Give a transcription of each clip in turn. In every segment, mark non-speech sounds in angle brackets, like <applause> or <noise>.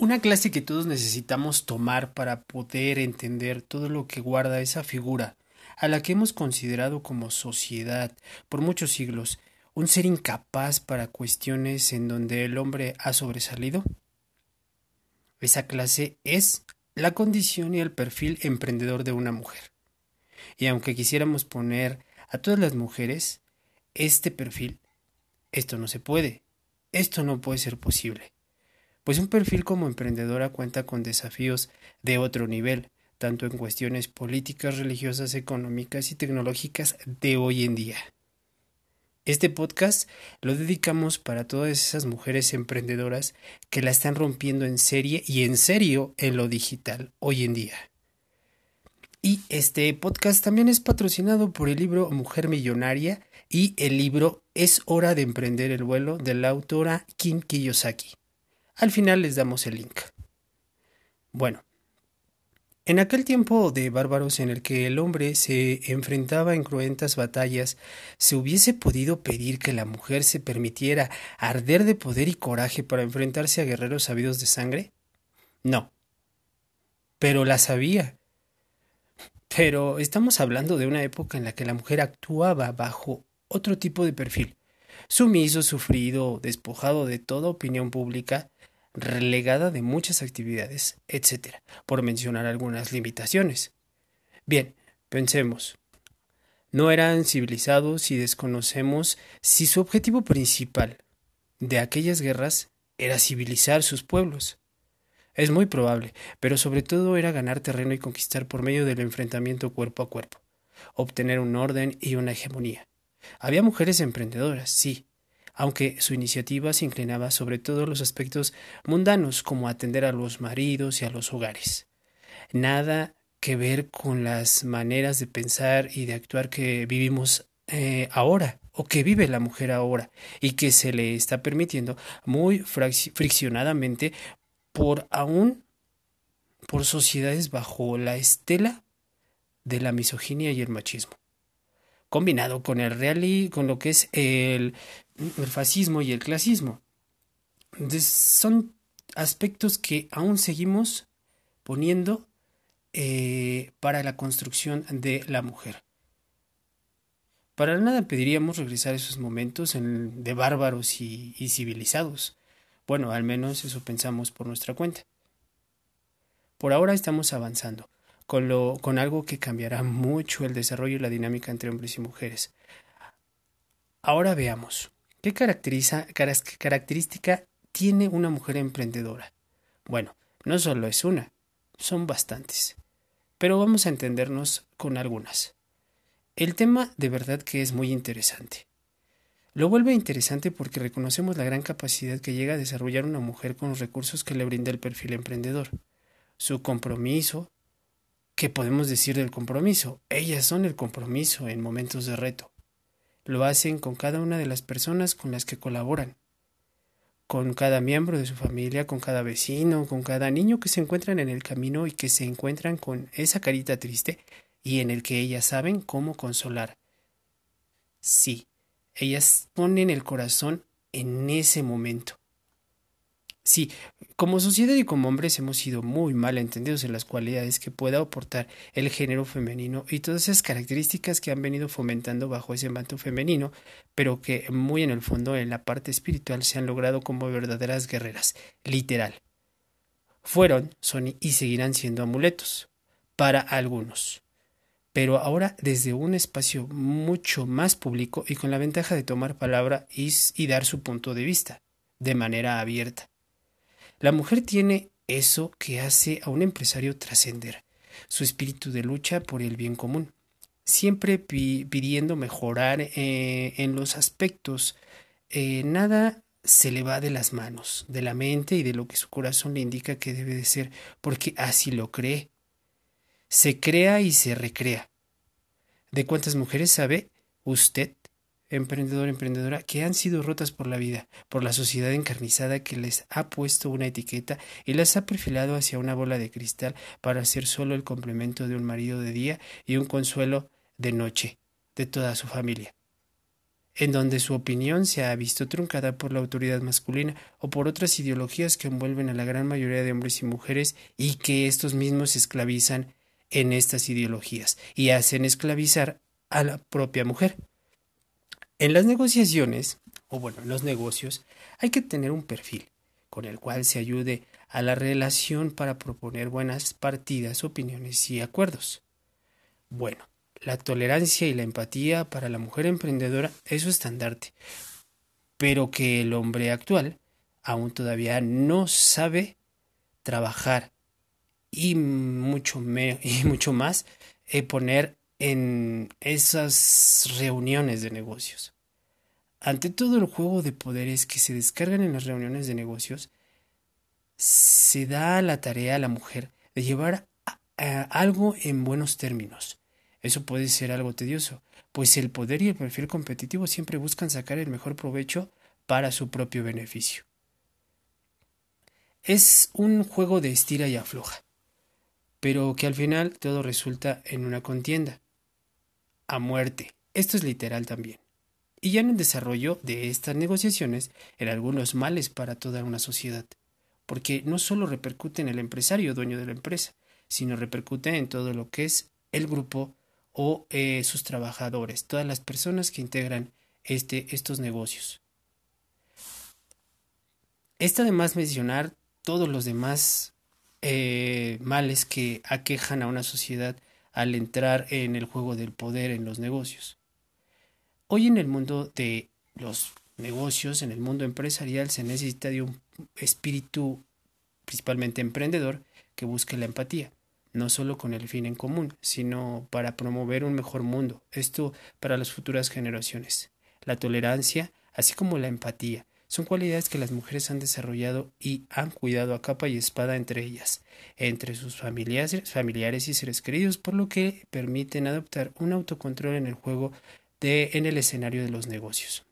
Una clase que todos necesitamos tomar para poder entender todo lo que guarda esa figura, a la que hemos considerado como sociedad por muchos siglos, un ser incapaz para cuestiones en donde el hombre ha sobresalido. Esa clase es la condición y el perfil emprendedor de una mujer. Y aunque quisiéramos poner a todas las mujeres este perfil, esto no se puede, esto no puede ser posible pues un perfil como emprendedora cuenta con desafíos de otro nivel, tanto en cuestiones políticas, religiosas, económicas y tecnológicas de hoy en día. Este podcast lo dedicamos para todas esas mujeres emprendedoras que la están rompiendo en serie y en serio en lo digital hoy en día. Y este podcast también es patrocinado por el libro Mujer Millonaria y el libro Es hora de emprender el vuelo de la autora Kim Kiyosaki. Al final les damos el link. Bueno, en aquel tiempo de bárbaros en el que el hombre se enfrentaba en cruentas batallas, ¿se hubiese podido pedir que la mujer se permitiera arder de poder y coraje para enfrentarse a guerreros sabidos de sangre? No. Pero la sabía. Pero estamos hablando de una época en la que la mujer actuaba bajo otro tipo de perfil, sumiso, sufrido, despojado de toda opinión pública, relegada de muchas actividades, etc., por mencionar algunas limitaciones. Bien, pensemos. No eran civilizados y desconocemos si su objetivo principal de aquellas guerras era civilizar sus pueblos. Es muy probable, pero sobre todo era ganar terreno y conquistar por medio del enfrentamiento cuerpo a cuerpo, obtener un orden y una hegemonía. Había mujeres emprendedoras, sí, aunque su iniciativa se inclinaba sobre todo los aspectos mundanos, como atender a los maridos y a los hogares. Nada que ver con las maneras de pensar y de actuar que vivimos eh, ahora o que vive la mujer ahora y que se le está permitiendo muy friccionadamente por aún por sociedades bajo la estela de la misoginia y el machismo combinado con el real con lo que es el, fascismo y el clasismo. son aspectos que aún seguimos poniendo eh, para la construcción de la mujer. Para nada pediríamos regresar a esos momentos de bárbaros y civilizados. Bueno, al menos eso pensamos por nuestra cuenta. Por ahora estamos avanzando con, algo que cambiará mucho el desarrollo y la dinámica entre hombres y mujeres. Ahora veamos, ¿qué característica tiene una mujer emprendedora? Bueno, no solo es una, son bastantes. Pero vamos a entendernos con algunas. El tema de verdad que es muy interesante. Lo vuelve interesante porque reconocemos la gran capacidad que llega a desarrollar una mujer con los recursos que le brinda el perfil emprendedor. Su compromiso, ¿Qué podemos decir del compromiso? Ellas son el compromiso en momentos de reto. Lo hacen con cada una de las personas con las que colaboran, con cada miembro de su familia, con cada vecino, con cada niño que se encuentran en el camino y que se encuentran con esa carita triste y en el que ellas saben cómo consolar. Sí, ellas ponen el corazón en ese momento. Sí, como sociedad y como hombres hemos sido muy mal entendidos en las cualidades que pueda aportar el género femenino y todas esas características que han venido fomentando bajo ese manto femenino, pero que muy en el fondo en la parte espiritual se han logrado como verdaderas guerreras, literal. Fueron, son y seguirán siendo amuletos para algunos pero ahora desde un espacio mucho más público y con la ventaja de tomar palabra y, y, dar su punto de vista de manera abierta. La mujer tiene eso que hace a un empresario trascender, su espíritu de lucha por el bien común, siempre pidiendo mejorar eh, en los aspectos. Eh, nada se le va de las manos, de la mente y de lo que su corazón le indica que debe de ser, porque así lo cree. Se crea y se recrea. ¿De cuántas mujeres sabe usted emprendedor, emprendedora, que han sido rotas por la vida, por la sociedad encarnizada que les ha puesto una etiqueta y las ha perfilado hacia una bola de cristal para ser solo el complemento de un marido de día y un consuelo de noche de toda su familia. en donde su opinión se ha visto truncada por la autoridad masculina o por otras ideologías que envuelven a la gran mayoría de hombres y mujeres y que estos mismos esclavizan en estas ideologías y hacen esclavizar a la propia mujer. En las negociaciones, o bueno, en los negocios, hay que tener un perfil con el cual se ayude a la relación para proponer buenas partidas, opiniones y acuerdos. Bueno, la tolerancia y la empatía para la mujer emprendedora es su estandarte, pero que el hombre actual aún todavía no sabe trabajar y mucho, <laughs> y mucho más eh, poner en esas reuniones de negocios. Ante todo el juego de poderes que se descargan en las reuniones de negocios, se da la tarea a la mujer de llevar algo en buenos términos. Eso puede ser algo tedioso, pues el poder y el perfil competitivo siempre buscan sacar el mejor provecho para su propio beneficio. Es un juego de estira y afloja, pero que al final todo resulta en una contienda. A muerte. Esto es literal también. Y ya en el desarrollo de estas negociaciones en algunos males para toda una sociedad porque no solo repercute en el empresario dueño de la empresa, sino repercute en todo lo que es el grupo o eh, sus trabajadores, todas las personas que integran este, estos negocios. Está además mencionar todos los demás eh, males que aquejan a una sociedad al entrar en el juego del poder en los negocios. Hoy en el mundo de los negocios, en el mundo empresarial, se necesita de un espíritu principalmente emprendedor que busque la empatía, no solo con el fin en común, sino para promover un mejor mundo, esto para las futuras generaciones. La tolerancia, así como la empatía, son cualidades que las mujeres han desarrollado y han cuidado a capa y espada entre ellas, entre sus familiares, y seres queridos, por lo que permiten adoptar un autocontrol en el juego de en el escenario de los negocios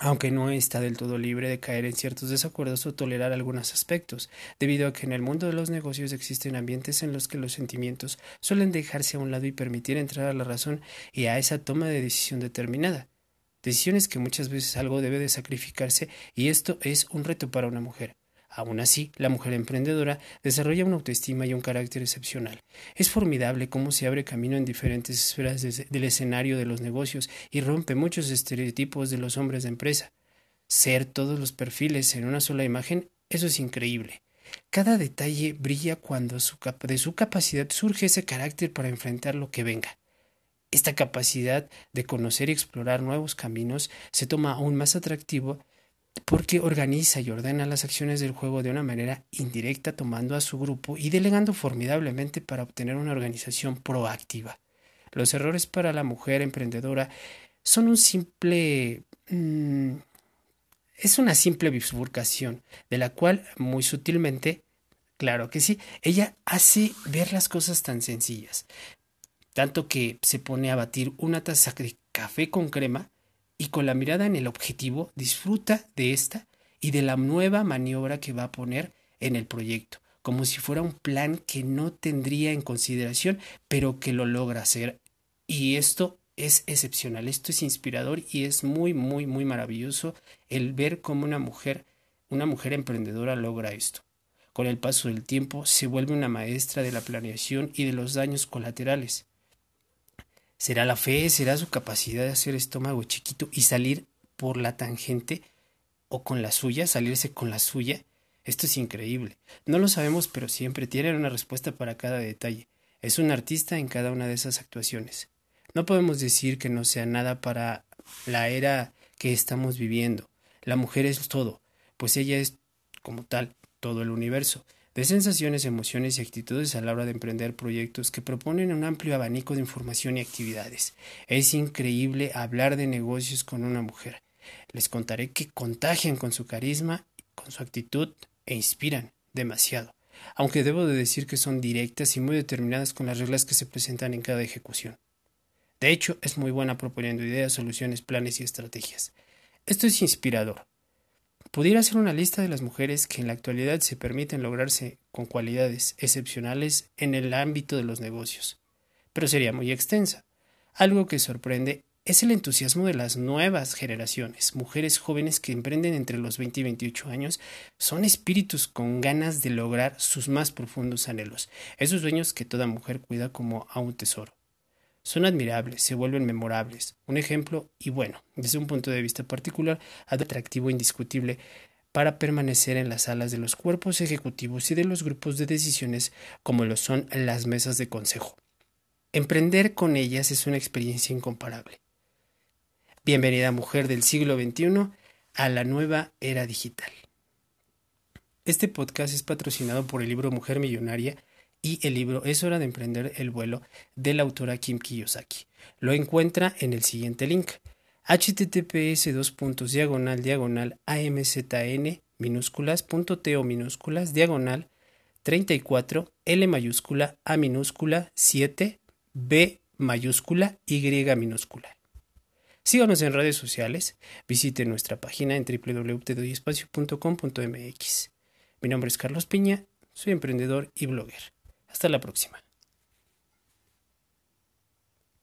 aunque no está del todo libre de caer en ciertos desacuerdos o tolerar algunos aspectos, debido a que en el mundo de los negocios existen ambientes en los que los sentimientos suelen dejarse a un lado y permitir entrar a la razón y a esa toma de decisión determinada. Decisiones que muchas veces algo debe de sacrificarse y esto es un reto para una mujer. Aún así, la mujer emprendedora desarrolla una autoestima y un carácter excepcional. Es formidable cómo se abre camino en diferentes esferas del escenario de los negocios y rompe muchos estereotipos de los hombres de empresa. Ser todos los perfiles en una sola imagen, eso es increíble. Cada detalle brilla cuando de su capacidad surge ese carácter para enfrentar lo que venga. Esta capacidad de conocer y explorar nuevos caminos se toma aún más atractivo porque organiza y ordena las acciones del juego de una manera indirecta tomando a su grupo y delegando formidablemente para obtener una organización proactiva. Los errores para la mujer emprendedora son un simple... Mm, es una simple bifurcación, de la cual muy sutilmente, claro que sí, ella hace ver las cosas tan sencillas, tanto que se pone a batir una taza de café con crema y con la mirada en el objetivo disfruta de esta y de la nueva maniobra que va a poner en el proyecto, como si fuera un plan que no tendría en consideración, pero que lo logra hacer. Y esto es excepcional, esto es inspirador y es muy, muy, muy maravilloso el ver cómo una mujer, una mujer emprendedora logra esto. Con el paso del tiempo se vuelve una maestra de la planeación y de los daños colaterales. ¿Será la fe? ¿Será su capacidad de hacer estómago chiquito y salir por la tangente o con la suya, salirse con la suya? Esto es increíble. No lo sabemos, pero siempre tiene una respuesta para cada detalle. Es un artista en cada una de esas actuaciones. No podemos decir que no sea nada para la era que estamos viviendo. La mujer es todo, pues ella es, como tal, todo el universo de sensaciones, emociones y actitudes a la hora de emprender proyectos que proponen un amplio abanico de información y actividades. Es increíble hablar de negocios con una mujer. Les contaré que contagian con su carisma, con su actitud e inspiran demasiado, aunque debo de decir que son directas y muy determinadas con las reglas que se presentan en cada ejecución. De hecho, es muy buena proponiendo ideas, soluciones, planes y estrategias. Esto es inspirador, Pudiera hacer una lista de las mujeres que en la actualidad se permiten lograrse con cualidades excepcionales en el ámbito de los negocios, pero sería muy extensa, algo que sorprende es el entusiasmo de las nuevas generaciones. Mujeres jóvenes que emprenden entre los 20 y 28 años son espíritus con ganas de lograr sus más profundos anhelos, esos sueños que toda mujer cuida como a un tesoro. Son admirables, se vuelven memorables, un ejemplo y bueno, desde un punto de vista particular, atractivo e indiscutible para permanecer en las salas de los cuerpos ejecutivos y de los grupos de decisiones como lo son las mesas de consejo. Emprender con ellas es una experiencia incomparable. Bienvenida mujer del siglo XXI a la nueva era digital. Este podcast es patrocinado por el libro Mujer Millonaria y el libro Es hora de emprender el vuelo de la autora Kim Kiyosaki. Lo encuentra en el siguiente link https dos puntos diagonal diagonal amzn minúsculas punto o minúsculas diagonal 34 L mayúscula A minúscula 7 B mayúscula Y minúscula. Síganos en redes sociales, visite nuestra página en www.tedoyespacio.com.mx. Mi nombre es Carlos Piña, soy emprendedor y blogger. Hasta la próxima.